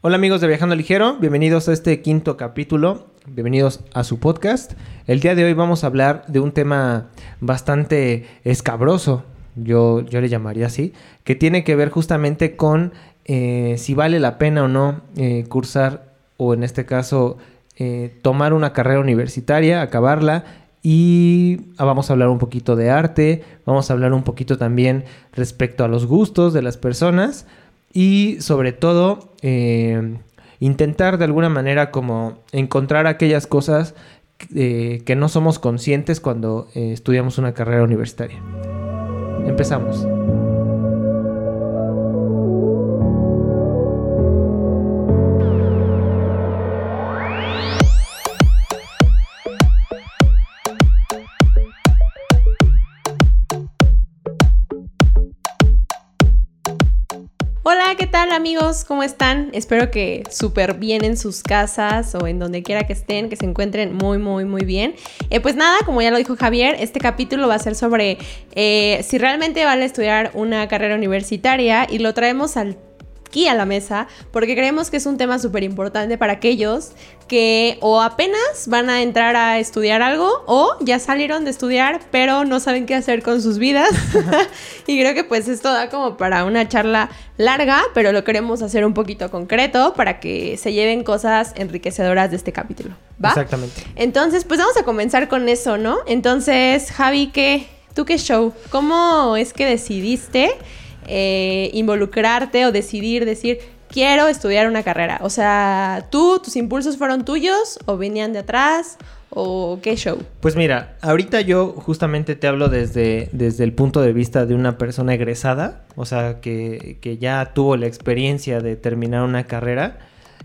Hola amigos de Viajando Ligero, bienvenidos a este quinto capítulo, bienvenidos a su podcast. El día de hoy vamos a hablar de un tema bastante escabroso, yo, yo le llamaría así, que tiene que ver justamente con eh, si vale la pena o no eh, cursar o en este caso eh, tomar una carrera universitaria, acabarla. Y ah, vamos a hablar un poquito de arte, vamos a hablar un poquito también respecto a los gustos de las personas y sobre todo eh, intentar de alguna manera como encontrar aquellas cosas eh, que no somos conscientes cuando eh, estudiamos una carrera universitaria. Empezamos. Hola, ¿qué tal amigos? ¿Cómo están? Espero que súper bien en sus casas o en donde quiera que estén, que se encuentren muy, muy, muy bien. Eh, pues nada, como ya lo dijo Javier, este capítulo va a ser sobre eh, si realmente vale estudiar una carrera universitaria y lo traemos al aquí a la mesa porque creemos que es un tema súper importante para aquellos que o apenas van a entrar a estudiar algo o ya salieron de estudiar pero no saben qué hacer con sus vidas. y creo que pues esto da como para una charla larga, pero lo queremos hacer un poquito concreto para que se lleven cosas enriquecedoras de este capítulo. ¿Va? Exactamente. Entonces, pues vamos a comenzar con eso, ¿no? Entonces, Javi, ¿qué? ¿Tú qué show? ¿Cómo es que decidiste? Eh, involucrarte o decidir, decir, quiero estudiar una carrera. O sea, ¿tú, tus impulsos fueron tuyos o venían de atrás? ¿O qué show? Pues mira, ahorita yo justamente te hablo desde, desde el punto de vista de una persona egresada, o sea, que, que ya tuvo la experiencia de terminar una carrera.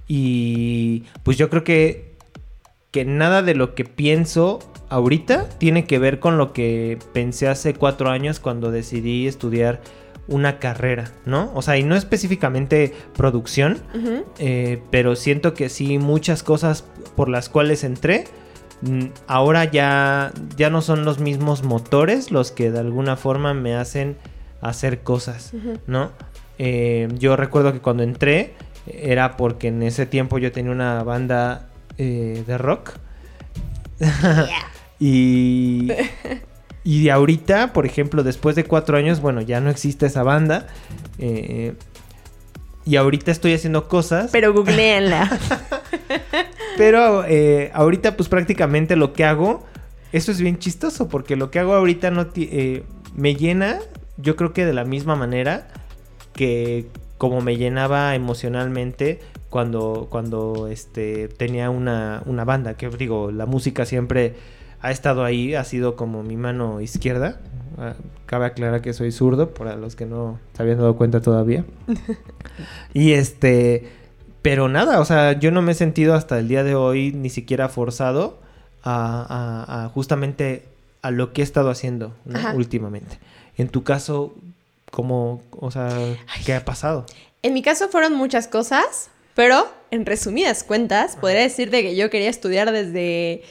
Y pues yo creo que, que nada de lo que pienso ahorita tiene que ver con lo que pensé hace cuatro años cuando decidí estudiar una carrera, ¿no? O sea, y no específicamente producción, eh, pero siento que sí muchas cosas por las cuales entré, mm, ahora ya, ya no son los mismos motores los que de alguna forma me hacen hacer cosas. ¿no? Eh, yo recuerdo que cuando entré era porque en ese tiempo yo tenía una banda eh, de rock. y, y de ahorita, por ejemplo, después de cuatro años, bueno, ya no existe esa banda. eh, y ahorita estoy haciendo cosas. Pero googleenla. Pero eh, ahorita pues prácticamente lo que hago, eso es bien chistoso porque lo que hago ahorita no eh, me llena, yo creo que de la misma manera que como me llenaba emocionalmente cuando, cuando este, tenía una, una banda, que digo, la música siempre ha estado ahí, ha sido como mi mano izquierda. Ah, cabe aclarar que soy zurdo, para los que no se habían dado cuenta todavía. y este, pero nada, o sea, yo no me he sentido hasta el día de hoy ni siquiera forzado a, a- a justamente a lo que he estado haciendo últimamente. En tu caso, ¿cómo, o sea, qué ha pasado? En mi caso fueron muchas cosas, pero en resumidas cuentas, podría decirte que yo quería estudiar desde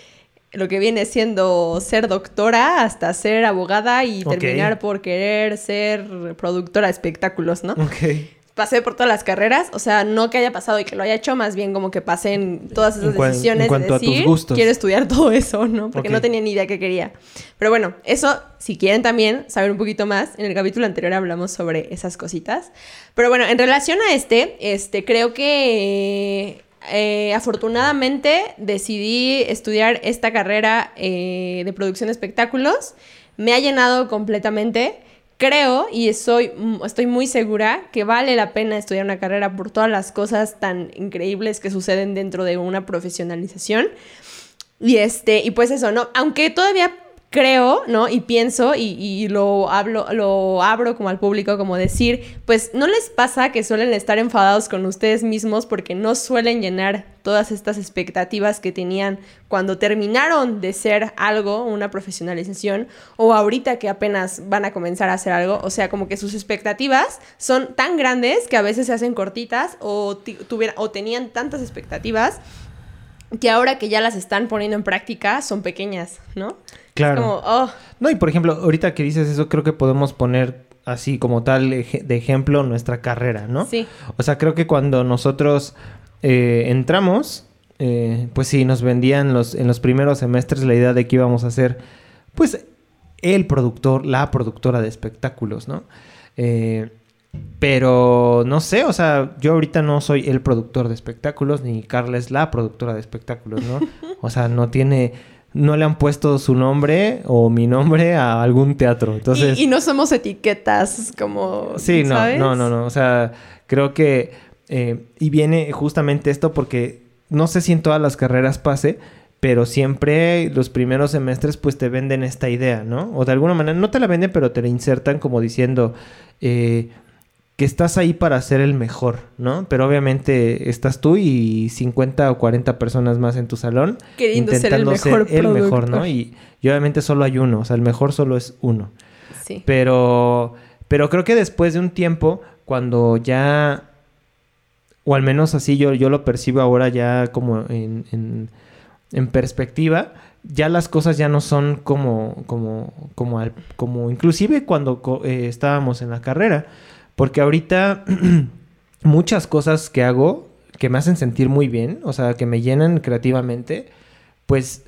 lo que viene siendo ser doctora hasta ser abogada y terminar por querer ser productora de espectáculos, ¿no? Ok. Pasé por todas las carreras, o sea, no que haya pasado y que lo haya hecho, más bien como que pasé en todas esas En cuan- en decisiones cuanto de a tus decir, gustos. quiero estudiar todo eso, ¿no? Porque no tenía ni idea qué quería. Pero bueno, eso, si quieren también saber un poquito más, en el capítulo anterior hablamos sobre esas cositas. Pero bueno, en relación a este, este, creo que eh, afortunadamente decidí estudiar esta carrera eh, de producción de espectáculos. Me ha llenado completamente. Creo y soy, estoy muy segura que vale la pena estudiar una carrera por todas las cosas tan increíbles que suceden dentro de una profesionalización. Y este, y pues eso, ¿no? Aunque todavía creo, ¿no? Y pienso y, y lo hablo, lo abro como al público, como decir, pues no les pasa que suelen estar enfadados con ustedes mismos porque no suelen llenar todas estas expectativas que tenían cuando terminaron de ser algo, una profesionalización, o ahorita que apenas van a comenzar a hacer algo. O sea, como que sus expectativas son tan grandes que a veces se hacen cortitas o, o tenían tantas expectativas que ahora que ya las están poniendo en práctica son pequeñas, ¿no? Claro. Como, oh, No, y por ejemplo, ahorita que dices eso, creo que podemos poner así como tal de ejemplo nuestra carrera, ¿no? Sí. O sea, creo que cuando nosotros eh, entramos, eh, pues sí, nos vendían los, en los primeros semestres la idea de que íbamos a ser, pues, el productor, la productora de espectáculos, ¿no? Eh, pero no sé, o sea, yo ahorita no soy el productor de espectáculos, ni Carla es la productora de espectáculos, ¿no? O sea, no tiene no le han puesto su nombre o mi nombre a algún teatro. Entonces, y, no somos etiquetas como... Sí, no, no, no, no. O sea, creo que... Eh, y viene justamente esto porque no sé si en todas las carreras pase, pero siempre los primeros semestres pues te venden esta idea, ¿no? O de alguna manera no te la venden, pero te la insertan como diciendo... Eh, que estás ahí para ser el mejor, ¿no? Pero obviamente estás tú y 50 o 40 personas más en tu salón Queriendo intentando ser el mejor, el mejor ¿no? Y, obviamente solo hay uno, o sea, el mejor solo es uno. Sí. Pero, pero creo que después de un tiempo, cuando ya, o al menos así yo, yo lo percibo ahora ya como en, en, perspectiva, ya las cosas ya no son como, como, como, como inclusive cuando eh, estábamos en la carrera. Porque ahorita muchas cosas que hago que me hacen sentir muy bien, o sea, que me llenan creativamente, pues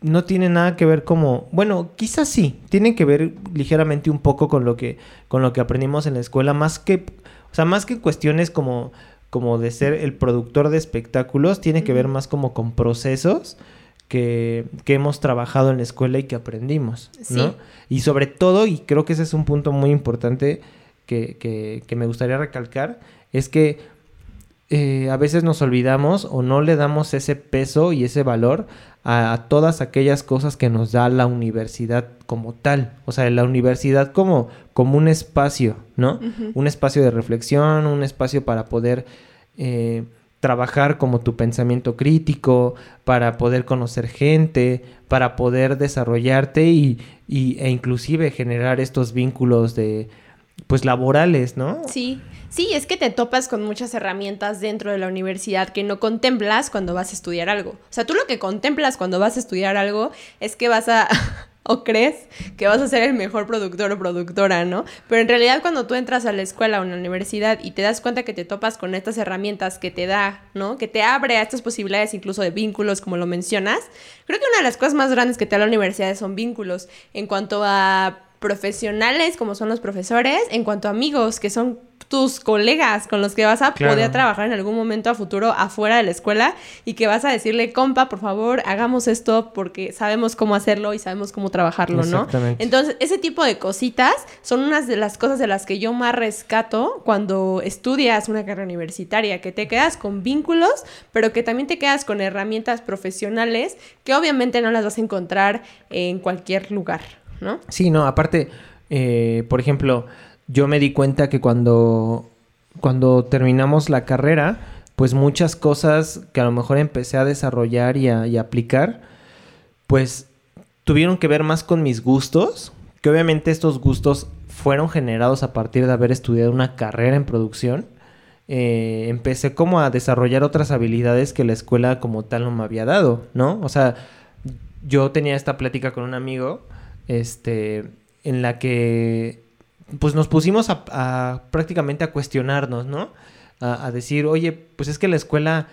no tiene nada que ver como, bueno, quizás sí, tienen que ver ligeramente un poco con lo que con lo que aprendimos en la escuela, más que o sea, más que cuestiones como como de ser el productor de espectáculos, tiene que ver más como con procesos que, que hemos trabajado en la escuela y que aprendimos, ¿no? Y sobre todo, y creo que ese es un punto muy importante, que, me gustaría recalcar es que eh, a veces nos olvidamos o no le damos ese peso y ese valor a, todas aquellas cosas que nos da la universidad como tal. O sea, la universidad como, como un espacio, ¿no? Un espacio de reflexión, un espacio para poder eh, trabajar como tu pensamiento crítico, para poder conocer gente, para poder desarrollarte y, y e inclusive generar estos vínculos de pues laborales, ¿no? Sí, sí, es que te topas con muchas herramientas dentro de la universidad que no contemplas cuando vas a estudiar algo. O sea, tú lo que contemplas cuando vas a estudiar algo es que vas a... o crees que vas a ser el mejor productor o productora, ¿no? Pero en realidad cuando tú entras a la escuela o a la universidad y te das cuenta que te topas con estas herramientas que te da, ¿no? Que te abre a estas posibilidades incluso de vínculos, como lo mencionas, creo que una de las cosas más grandes que te da la universidad son vínculos en cuanto a profesionales como son los profesores, en cuanto a amigos que son tus colegas con los que vas a poder trabajar en algún momento a futuro afuera de la escuela y que vas a decirle, compa, por favor, hagamos esto porque sabemos cómo hacerlo y sabemos cómo trabajarlo, ¿no? Entonces, ese tipo de cositas son unas de las cosas de las que yo más rescato cuando estudias una carrera universitaria, que te quedas con vínculos, pero que también te quedas con herramientas profesionales que obviamente no las vas a encontrar en cualquier lugar. ¿No? Sí, no, aparte, eh, por ejemplo, yo me di cuenta que cuando, cuando terminamos la carrera, pues muchas cosas que a lo mejor empecé a desarrollar y a, aplicar, pues tuvieron que ver más con mis gustos, que obviamente estos gustos fueron generados a partir de haber estudiado una carrera en producción. Eh, empecé como a desarrollar otras habilidades que la escuela como tal no me había dado, ¿no? O sea, yo tenía esta plática con un amigo este, en la que pues nos pusimos a, prácticamente a cuestionarnos, ¿no? A, decir, oye, pues es que la escuela,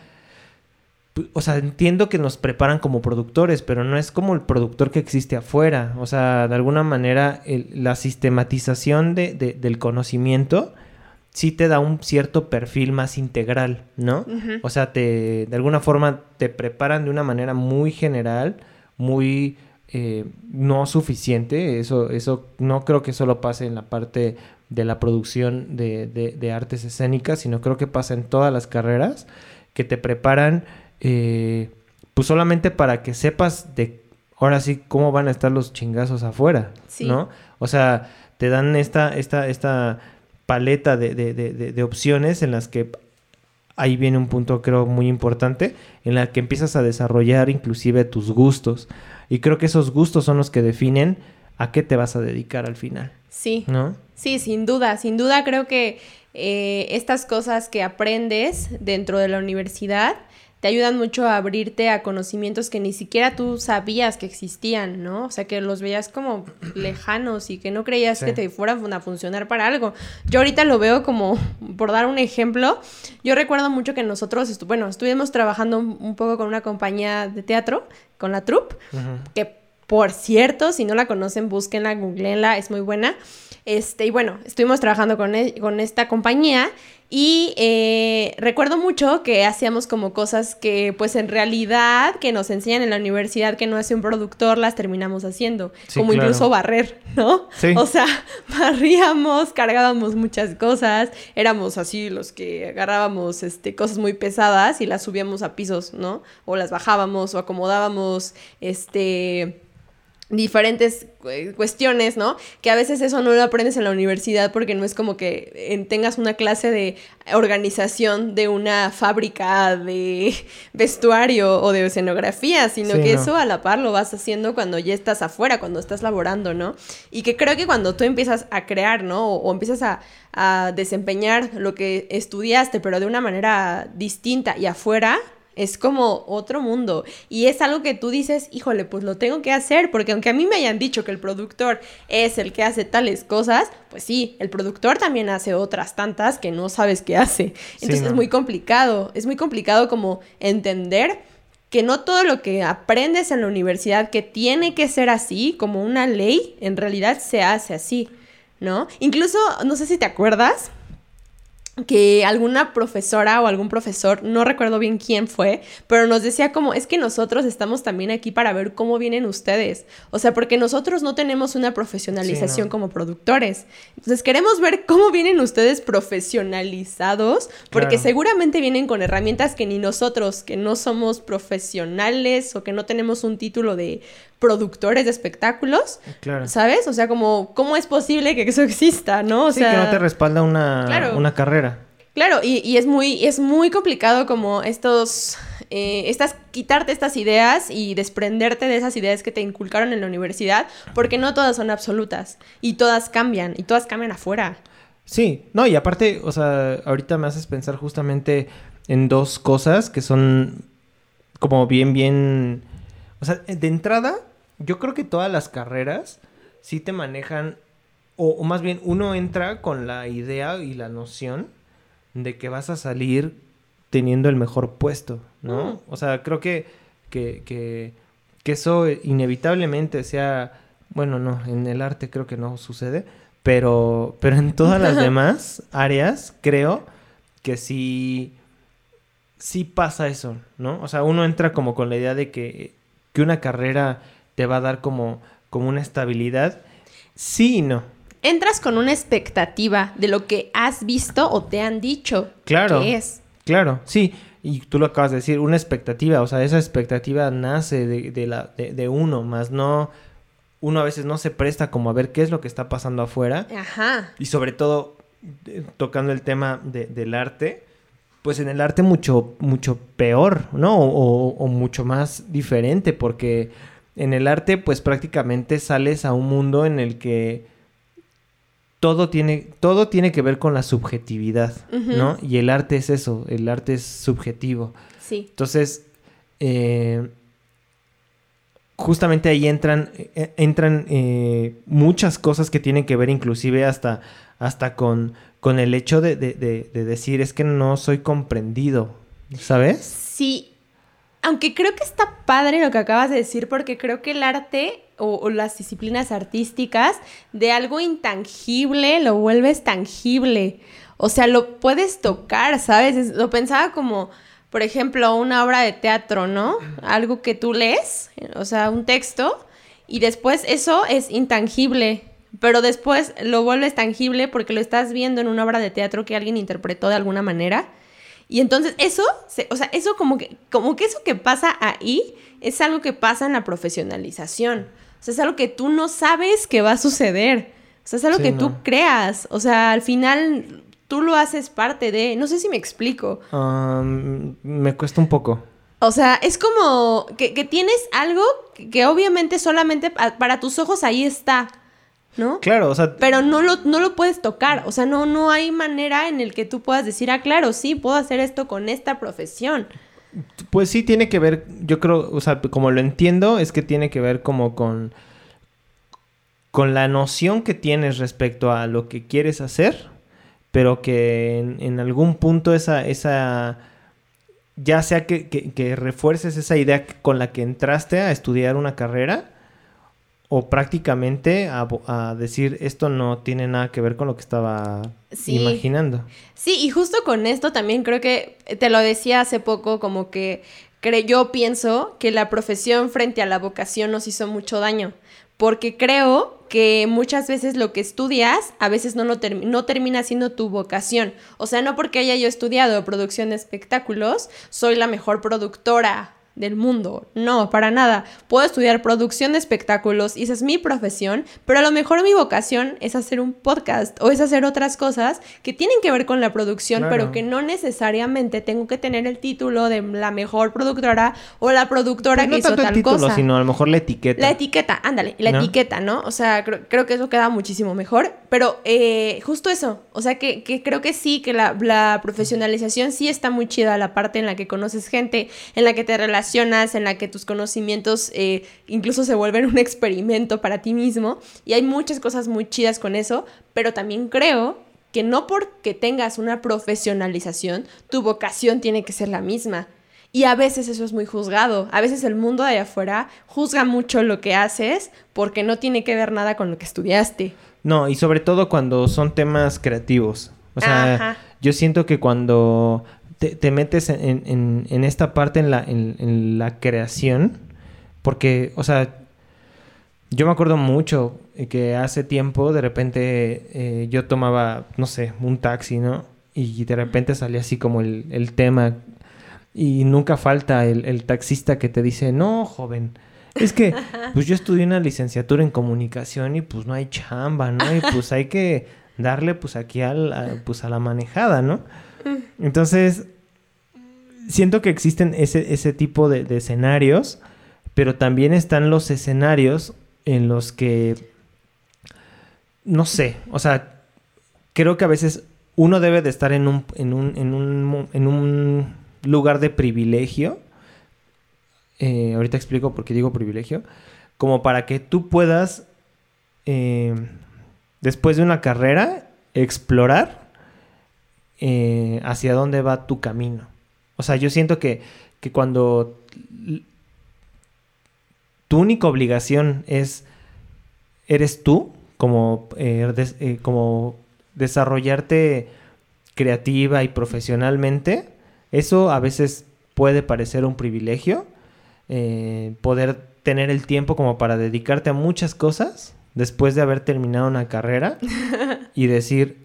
o sea, entiendo que nos preparan como productores, pero no es como el productor que existe afuera. O sea, de alguna manera la sistematización de, del conocimiento sí te da un cierto perfil más integral, ¿no? O sea, te, de alguna forma te preparan de una manera muy general, muy eh, no suficiente. Eso, eso no creo que solo pase en la parte de la producción de, artes escénicas, sino creo que pasa en todas las carreras que te preparan eh, pues solamente para que sepas de ahora sí cómo van a estar los chingazos afuera, ¿no? O sea, te dan esta, esta, esta paleta de, de, opciones en las que ahí viene un punto creo muy importante, en la que empiezas a desarrollar inclusive tus gustos. Y creo que esos gustos son los que definen a qué te vas a dedicar al final. Sí. ¿No? Sí, sin duda, sin duda creo que eh, estas cosas que aprendes dentro de la universidad te ayudan mucho a abrirte a conocimientos que ni siquiera tú sabías que existían, ¿no? O sea, que los veías como lejanos y que no creías que te fueran a funcionar para algo. Yo ahorita lo veo como, por dar un ejemplo, yo recuerdo mucho que nosotros, bueno, estuvimos trabajando un, poco con una compañía de teatro, con la troupe, que por cierto, si no la conocen, búsquenla, googleenla, es muy buena. Este, y bueno, estuvimos trabajando con, e, con esta compañía y eh, recuerdo mucho que hacíamos como cosas que pues en realidad que nos enseñan en la universidad que no hace un productor las terminamos haciendo, como incluso barrer, ¿no? O sea, barríamos, cargábamos muchas cosas, éramos así los que agarrábamos este, cosas muy pesadas y las subíamos a pisos, ¿no? O las bajábamos o acomodábamos, este diferentes eh, cuestiones, ¿no? Que a veces eso no lo aprendes en la universidad porque no es como que tengas una clase de organización de una fábrica de vestuario o de escenografía, sino que eso a la par lo vas haciendo cuando ya estás afuera, cuando estás laborando, ¿no? Y que creo que cuando tú empiezas a crear, ¿no? O, o empiezas a, a desempeñar lo que estudiaste, pero de una manera distinta y afuera, es como otro mundo. Y es algo que tú dices, híjole, pues lo tengo que hacer, porque aunque a mí me hayan dicho que el productor es el que hace tales cosas, pues sí, el productor también hace otras tantas que no sabes qué hace. Entonces es muy complicado, es muy complicado como entender que no todo lo que aprendes en la universidad que tiene que ser así, como una ley, en realidad se hace así, ¿no? Incluso, no sé si te acuerdas, que alguna profesora o algún profesor, no recuerdo bien quién fue, pero nos decía como, es que nosotros estamos también aquí para ver cómo vienen ustedes. O sea, porque nosotros no tenemos una profesionalización como productores. Entonces queremos ver cómo vienen ustedes profesionalizados, porque seguramente vienen con herramientas que ni nosotros, que no somos profesionales o que no tenemos un título de productores de espectáculos, claro. ¿sabes? O sea, como, ¿cómo es posible que eso exista, no? O sí, que no te respalda una, una carrera. Claro, y, es, muy, es muy complicado como estos, eh, estas, quitarte estas ideas y desprenderte de esas ideas que te inculcaron en la universidad, porque no todas son absolutas, y todas cambian, y todas cambian afuera. Sí, no, y aparte, o sea, ahorita me haces pensar justamente en dos cosas que son como bien, bien o sea, de entrada, yo creo que todas las carreras sí te manejan, o, más bien uno entra con la idea y la noción de que vas a salir teniendo el mejor puesto, ¿no? Mm. O sea, creo que, que, que, que, eso inevitablemente sea, bueno, no, en el arte creo que no sucede, pero, pero en todas las demás áreas creo que sí, sí pasa eso, ¿no? O sea, uno entra como con la idea de que que una carrera te va a dar como, como una estabilidad. Sí y no. Entras con una expectativa de lo que has visto o te han dicho claro, que es. Claro, sí. Y tú lo acabas de decir, una expectativa, o sea, esa expectativa nace de, la, de, uno, más no, uno a veces no se presta como a ver qué es lo que está pasando afuera. Ajá. Y sobre todo, tocando el tema del arte, pues en el arte mucho, mucho peor, ¿no? O, mucho más diferente, porque en el arte, pues prácticamente sales a un mundo en el que todo tiene, todo tiene que ver con la subjetividad, ¿no? Y el arte es eso, el arte es subjetivo. Sí. Entonces, eh, justamente ahí entran, eh, entran eh, muchas cosas que tienen que ver inclusive hasta, hasta con, con el hecho de, decir es que no soy comprendido, ¿sabes? Sí, aunque creo que está padre lo que acabas de decir porque creo que el arte o, las disciplinas artísticas de algo intangible lo vuelves tangible. O sea, lo puedes tocar, ¿sabes? lo pensaba como por ejemplo, una obra de teatro, ¿no? Algo que tú lees, o sea, un texto, y después eso es intangible, pero después lo vuelves tangible porque lo estás viendo en una obra de teatro que alguien interpretó de alguna manera. Y entonces eso, o sea, eso como que, como que eso que pasa ahí es algo que pasa en la profesionalización. O sea, es algo que tú no sabes que va a suceder. O sea, es algo que tú creas. O sea, al final tú lo haces parte de, no sé si me explico. me cuesta un poco. O sea, es como que, tienes algo que, obviamente solamente para tus ojos ahí está, ¿no? Claro, o sea... Pero no lo, no lo puedes tocar, o sea, no, no hay manera en el que tú puedas decir, ah, claro, sí, puedo hacer esto con esta profesión. Pues sí, tiene que ver, yo creo, o sea, como lo entiendo, es que tiene que ver como con, con la noción que tienes respecto a lo que quieres hacer, pero que en, algún punto esa, esa ya sea que, que, refuerces esa idea con la que entraste a estudiar una carrera, o prácticamente a, decir esto no tiene nada que ver con lo que estaba imaginando. Sí, y justo con esto también creo que te lo decía hace poco, como que yo pienso que la profesión frente a la vocación nos hizo mucho daño, porque creo que muchas veces lo que estudias a veces no, no, no termina siendo tu vocación. O sea, no porque haya yo estudiado producción de espectáculos, soy la mejor productora del mundo. No, para nada. Puedo estudiar producción de espectáculos y esa es mi profesión, pero a lo mejor mi vocación es hacer un podcast o es hacer otras cosas que tienen que ver con la producción, pero que no necesariamente tengo que tener el título de la mejor productora o la productora pues que hizo tal el título, cosa. sino a lo mejor la etiqueta. La etiqueta, ándale, la etiqueta, ¿no? O sea, creo, que eso queda muchísimo mejor, pero eh, justo eso, o sea, que, creo que sí, que la, la profesionalización sí está muy chida, la parte en la que conoces gente, en la que te relacionas en la que tus conocimientos eh, incluso se vuelven un experimento para ti mismo. Y hay muchas cosas muy chidas con eso, pero también creo que no porque tengas una profesionalización, tu vocación tiene que ser la misma. Y a veces eso es muy juzgado. A veces el mundo de allá afuera juzga mucho lo que haces porque no tiene que ver nada con lo que estudiaste. No, y sobre todo cuando son temas creativos. O sea, yo siento que cuando te, metes en, esta parte, en la, en, la creación, porque, o sea, yo me acuerdo mucho que hace tiempo de repente eh, yo tomaba, no sé, un taxi, ¿no? Y de repente salía así como el, tema y nunca falta el, el, taxista que te dice, no, joven, es que pues yo estudié una licenciatura en comunicación y pues no hay chamba, ¿no? Y pues hay que darle pues aquí al, pues a la manejada, ¿no? Entonces, siento que existen ese, ese tipo de, escenarios, pero también están los escenarios en los que, no sé, o sea, creo que a veces uno debe de estar en un, en un, en un, en un lugar de privilegio. Eh, ahorita explico por qué digo privilegio. Como para que tú puedas, eh, después de una carrera, explorar eh, hacia dónde va tu camino. O sea, yo siento que, cuando tu única obligación es, eres tú, como, eh, eh, como desarrollarte creativa y profesionalmente, eso a veces puede parecer un privilegio, poder tener el tiempo como para dedicarte a muchas cosas después de haber terminado una carrera y decir,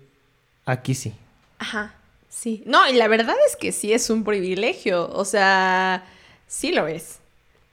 aquí sí. Ajá, sí. No, y la verdad es que sí es un privilegio, o sea, sí lo es.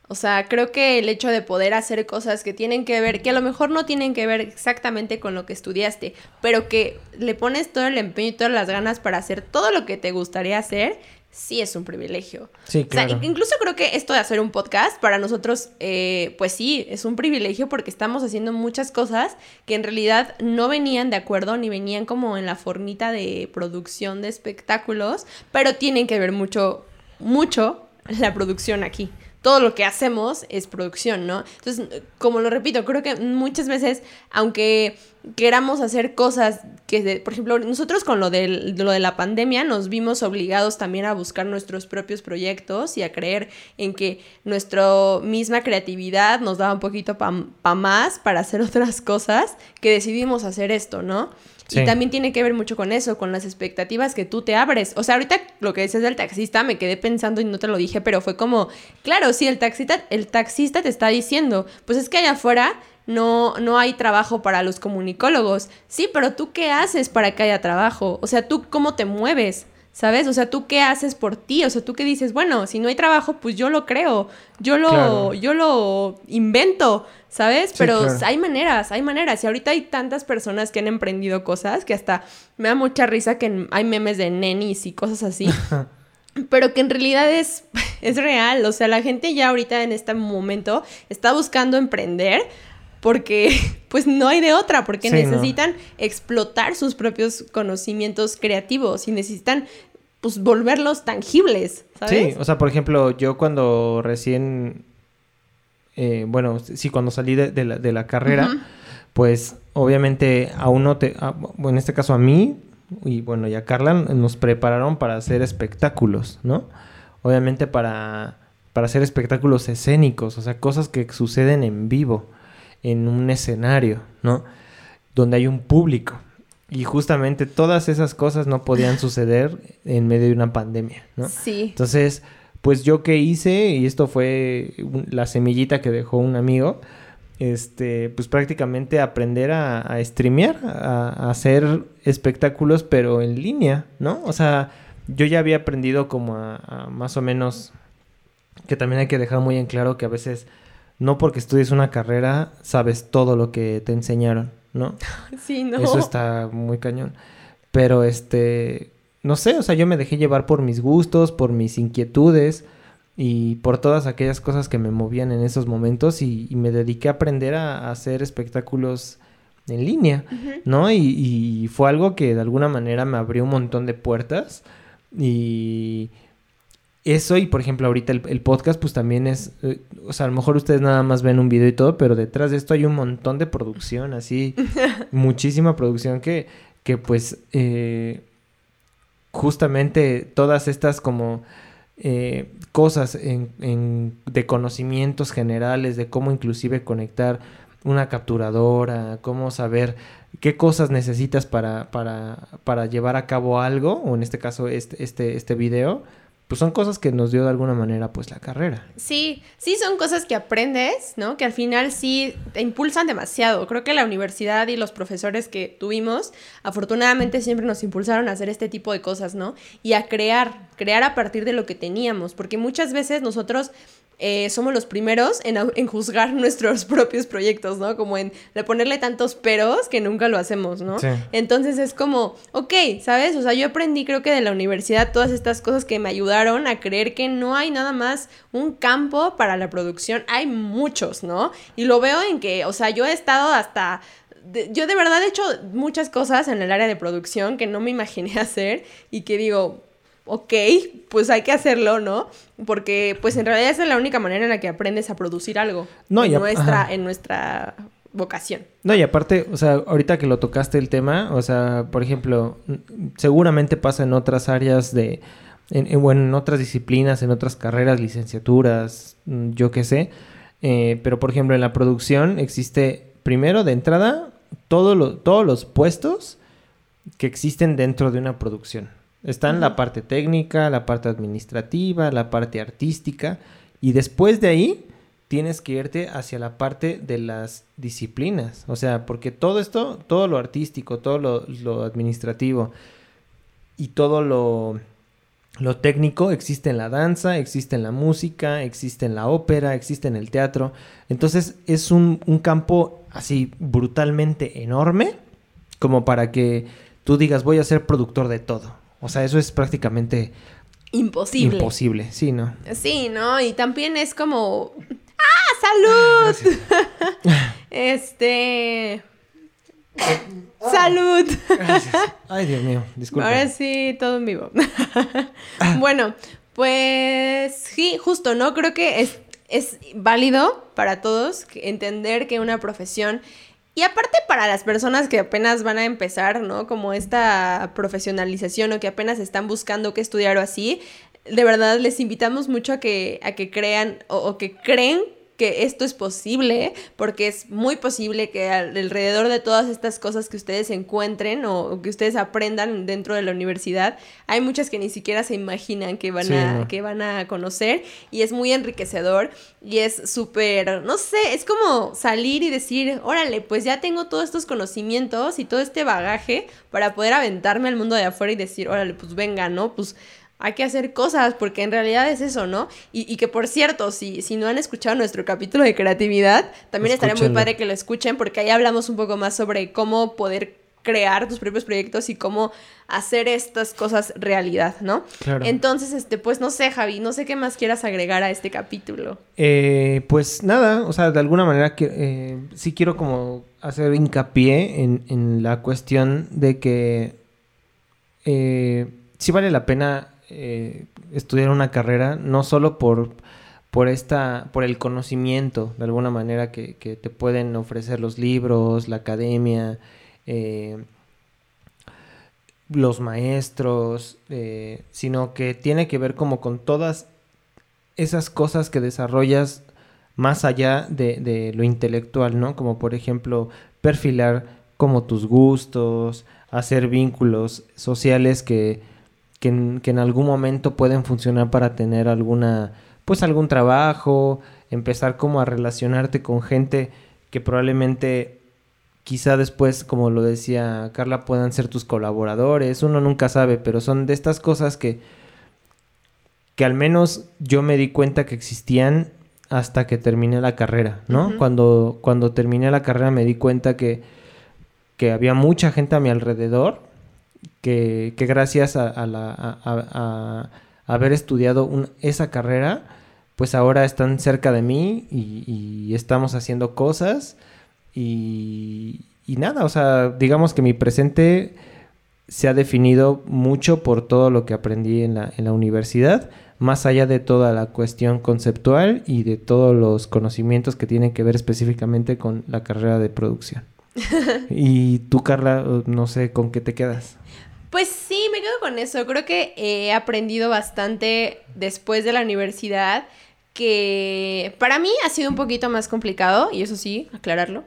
O sea, creo que el hecho de poder hacer cosas que tienen que ver, que a lo mejor no tienen que ver exactamente con lo que estudiaste, pero que le pones todo el empeño y todas las ganas para hacer todo lo que te gustaría hacer, sí es un privilegio. Sí, claro. O sea, incluso creo que esto de hacer un podcast para nosotros, eh, pues sí, es un privilegio porque estamos haciendo muchas cosas que en realidad no venían de acuerdo ni venían como en la formita de producción de espectáculos, pero tienen que ver mucho, mucho la producción aquí todo lo que hacemos es producción, ¿no? Entonces, como lo repito, creo que muchas veces, aunque queramos hacer cosas que, por ejemplo, nosotros con lo de, lo de la pandemia nos vimos obligados también a buscar nuestros propios proyectos y a creer en que nuestra misma creatividad nos daba un poquito para pa más para hacer otras cosas que decidimos hacer esto, ¿no? Y también tiene que ver mucho con eso, con las expectativas que tú te abres. O sea, ahorita lo que dices del taxista, me quedé pensando y no te lo dije, pero fue como, claro, sí, el taxista, el taxista te está diciendo, pues es que allá afuera no, no hay trabajo para los comunicólogos. Sí, pero tú qué haces para que haya trabajo? O sea, tú cómo te mueves. ¿Sabes? O sea, ¿tú qué haces por ti? O sea, ¿tú qué dices? Bueno, si no hay trabajo, pues yo lo creo, yo lo, yo lo invento, ¿sabes? Pero hay maneras, hay maneras. Y ahorita hay tantas personas que han emprendido cosas que hasta me da mucha risa que hay memes de nenis y cosas así. pero que en realidad es, es real. O sea, la gente ya ahorita en este momento está buscando emprender porque pues no hay de otra, porque necesitan explotar sus propios conocimientos creativos y necesitan pues volverlos tangibles, ¿sabes? Sí, o sea, por ejemplo, yo cuando recién, eh, bueno, sí, cuando salí de, la, de la, carrera, pues obviamente a uno, te, en este caso a mí, y bueno, y a Carla nos prepararon para hacer espectáculos, ¿no? Obviamente para, para hacer espectáculos escénicos, o sea, cosas que suceden en vivo, en un escenario, ¿no? Donde hay un público. Y justamente todas esas cosas no podían suceder en medio de una pandemia, ¿no? Sí. Entonces, pues yo qué hice, y esto fue la semillita que dejó un amigo, este, pues prácticamente aprender a, a streamear, a, hacer espectáculos, pero en línea, ¿no? O sea, yo ya había aprendido como a, más o menos, que también hay que dejar muy en claro que a veces no porque estudies una carrera sabes todo lo que te enseñaron, ¿no? Sí, no. Eso está muy cañón. Pero este, no sé, o sea, yo me dejé llevar por mis gustos, por mis inquietudes y por todas aquellas cosas que me movían en esos momentos y, me dediqué a aprender a, hacer espectáculos en línea, ¿no? Y, fue algo que de alguna manera me abrió un montón de puertas y eso y por ejemplo ahorita el, podcast pues también es, eh, o sea, a lo mejor ustedes nada más ven un video y todo, pero detrás de esto hay un montón de producción, así, muchísima producción que, que pues eh, justamente todas estas como eh, cosas en, de conocimientos generales, de cómo inclusive conectar una capturadora, cómo saber qué cosas necesitas para, para, para llevar a cabo algo, o en este caso este, este, este video, pues son cosas que nos dio de alguna manera pues la carrera. Sí, sí son cosas que aprendes, ¿no? Que al final sí te impulsan demasiado. Creo que la universidad y los profesores que tuvimos, afortunadamente siempre nos impulsaron a hacer este tipo de cosas, ¿no? Y a crear, crear a partir de lo que teníamos, porque muchas veces nosotros eh, somos los primeros en, en, juzgar nuestros propios proyectos, ¿no? Como en de ponerle tantos peros que nunca lo hacemos, ¿no? Entonces es como, ok, ¿sabes? O sea, yo aprendí creo que de la universidad todas estas cosas que me ayudaron a creer que no hay nada más un campo para la producción, hay muchos, ¿no? Y lo veo en que, o sea, yo he estado hasta yo de verdad he hecho muchas cosas en el área de producción que no me imaginé hacer y que digo, ok, pues hay que hacerlo, ¿no? Porque pues en realidad esa es la única manera en la que aprendes a producir algo no, en, nuestra, en nuestra vocación. No, y aparte, o sea, ahorita que lo tocaste el tema, o sea, por ejemplo, seguramente pasa en otras áreas de, en, bueno, en otras disciplinas, en otras carreras, licenciaturas, mm, yo qué sé, eh, pero por ejemplo en la producción existe, primero de entrada, todo todos los puestos que existen dentro de una producción. Está en la parte técnica, la parte administrativa, la parte artística y después de ahí tienes que irte hacia la parte de las disciplinas. O sea, porque todo esto, todo lo artístico, todo lo, administrativo y todo lo, lo técnico existe en la danza, existe en la música, existe en la ópera, existe en el teatro. Entonces es un, un campo así brutalmente enorme como para que tú digas voy a ser productor de todo. O sea, eso es prácticamente imposible. Imposible, sí, ¿no? Sí, ¿no? Y también es como... ¡Ah, salud! este... ¡Salud! Ay, Dios mío, disculpa. Ahora sí, todo en vivo. bueno, pues sí, justo, ¿no? Creo que es, es válido para todos entender que una profesión y aparte para las personas que apenas van a empezar, ¿no? Como esta profesionalización o que apenas están buscando qué estudiar o así, de verdad les invitamos mucho a que, a que crean o, o que creen que esto es posible, porque es muy posible que alrededor de todas estas cosas que ustedes encuentren o, que ustedes aprendan dentro de la universidad, hay muchas que ni siquiera se imaginan que van, a, que van a conocer y es muy enriquecedor y es súper, no sé, es como salir y decir, órale, pues ya tengo todos estos conocimientos y todo este bagaje para poder aventarme al mundo de afuera y decir, órale, pues venga, ¿no? Pues hay que hacer cosas, porque en realidad es eso, ¿no? Y, que por cierto, si, si no han escuchado nuestro capítulo de creatividad, también estaría muy padre que lo escuchen, porque ahí hablamos un poco más sobre cómo poder crear tus propios proyectos y cómo hacer estas cosas realidad, ¿no? Claro. Entonces, este, pues no sé, Javi, no sé qué más quieras agregar a este capítulo. Eh, pues nada, o sea, de alguna manera que, eh, sí quiero como hacer hincapié en, en la cuestión de que eh, sí vale la pena eh, estudiar una carrera, no solo por, por, esta, por el conocimiento, de alguna manera, que, te pueden ofrecer los libros, la academia, eh, los maestros, eh, sino que tiene que ver como con todas esas cosas que desarrollas más allá de, lo intelectual, ¿no? Como por ejemplo perfilar como tus gustos, hacer vínculos sociales que, que, en, algún momento pueden funcionar para tener alguna, pues algún trabajo, empezar como a relacionarte con gente que probablemente quizá después, como lo decía Carla, puedan ser tus colaboradores, uno nunca sabe, pero son de estas cosas que, que al menos yo me di cuenta que existían hasta que terminé la carrera, ¿no? cuando, cuando terminé la carrera me di cuenta que, que había mucha gente a mi alrededor que, que gracias a, la, a, haber estudiado esa carrera, pues ahora están cerca de mí y, estamos haciendo cosas y, y, nada, o sea, digamos que mi presente se ha definido mucho por todo lo que aprendí en la, en la universidad más allá de toda la cuestión conceptual y de todos los conocimientos que tienen que ver específicamente con la carrera de producción. y tú, Carla, no sé, ¿con qué te quedas? Pues sí, me quedo con eso. Creo que he aprendido bastante después de la universidad que para mí ha sido un poquito más complicado, y eso sí, aclararlo.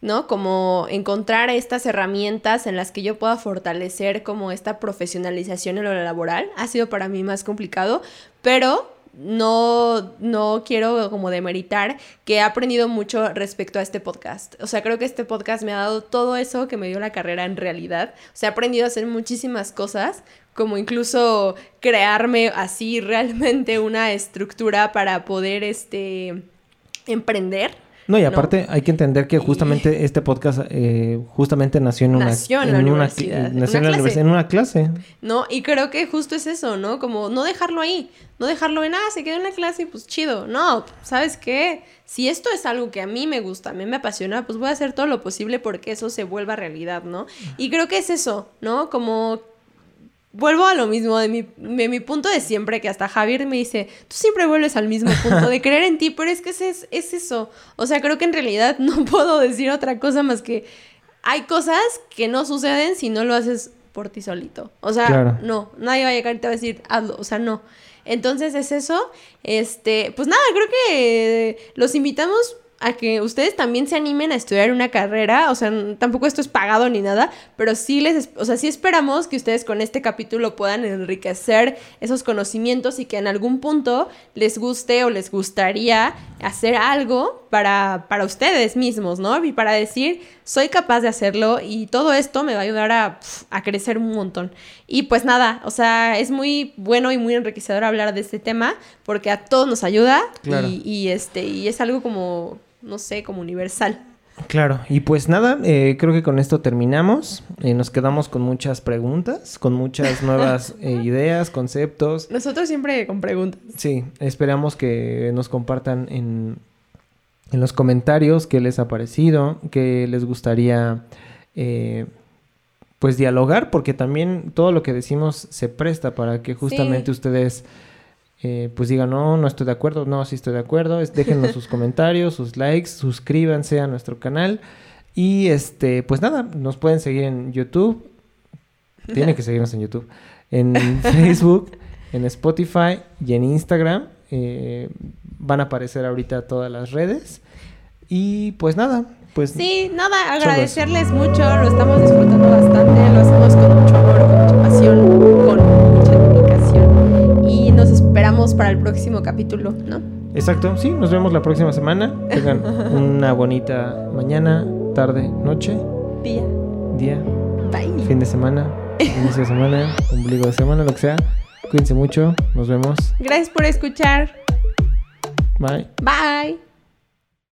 ¿no? Como encontrar estas herramientas en las que yo pueda fortalecer como esta profesionalización en lo laboral ha sido para mí más complicado, pero no, no quiero como demeritar que he aprendido mucho respecto a este podcast. O sea, creo que este podcast me ha dado todo eso que me dio la carrera en realidad. O sea, he aprendido a hacer muchísimas cosas, como incluso crearme así realmente una estructura para poder, este, emprender no, y aparte hay que entender que justamente este podcast eh, justamente nació en una, nació en, universidad. Nació en, una clase. en una clase. No, y creo que justo es eso, ¿no? Como no dejarlo ahí, no dejarlo en, ah, se quedó en la clase y pues chido. No, ¿sabes qué? Si esto es algo que a mí me gusta, a mí me apasiona, pues voy a hacer todo lo posible porque eso se vuelva realidad, ¿no? Y creo que es eso, ¿no? Como vuelvo a lo mismo de mi, de mi punto de siempre, que hasta Javier me dice, tú siempre vuelves al mismo punto de creer en ti, pero es que es, es eso. O sea, creo que en realidad no puedo decir otra cosa más que hay cosas que no suceden si no lo haces por ti solito. O sea, no, nadie va a llegar y te va a decir, hazlo, o sea, no. Entonces es eso. Este, pues nada, creo que los invitamos a que ustedes también se animen a estudiar una carrera, o sea, tampoco esto es pagado ni nada, pero sí les, o sea, sí esperamos que ustedes con este capítulo puedan enriquecer esos conocimientos y que en algún punto les guste o les gustaría hacer algo para, para ustedes mismos, ¿no? Y para decir, soy capaz de hacerlo y todo esto me va a ayudar a, a crecer un montón. Y pues nada, o sea, es muy bueno y muy enriquecedor hablar de este tema porque a todos nos ayuda y, y, este, y es algo como no sé, como universal. Claro, y pues nada, eh, creo que con esto terminamos. Eh, nos quedamos con muchas preguntas, con muchas nuevas eh, ideas, conceptos. Nosotros siempre con preguntas. Sí, esperamos que nos compartan en, en los comentarios qué les ha parecido, qué les gustaría pues dialogar, porque también todo lo que decimos se presta para que justamente ustedes eh, pues digan, no, no estoy de acuerdo, no, sí estoy de acuerdo. déjenos sus comentarios, sus likes, suscríbanse a nuestro canal. Y este, pues nada, nos pueden seguir en YouTube. Tienen que seguirnos en YouTube. En Facebook, en Spotify y en Instagram. Eh, van a aparecer ahorita todas las redes. Y pues nada, pues... Sí, nada, agradecerles mucho, lo estamos disfrutando bastante, lo hacemos con mucho esperamos para el próximo capítulo, ¿no? Exacto, sí, nos vemos la próxima semana. Tengan una bonita mañana, tarde, noche. Día. Día. Bye. Fin de semana, inicio de semana, ombligo de semana, lo que sea. Cuídense mucho, nos vemos. Gracias por escuchar. Bye. Bye.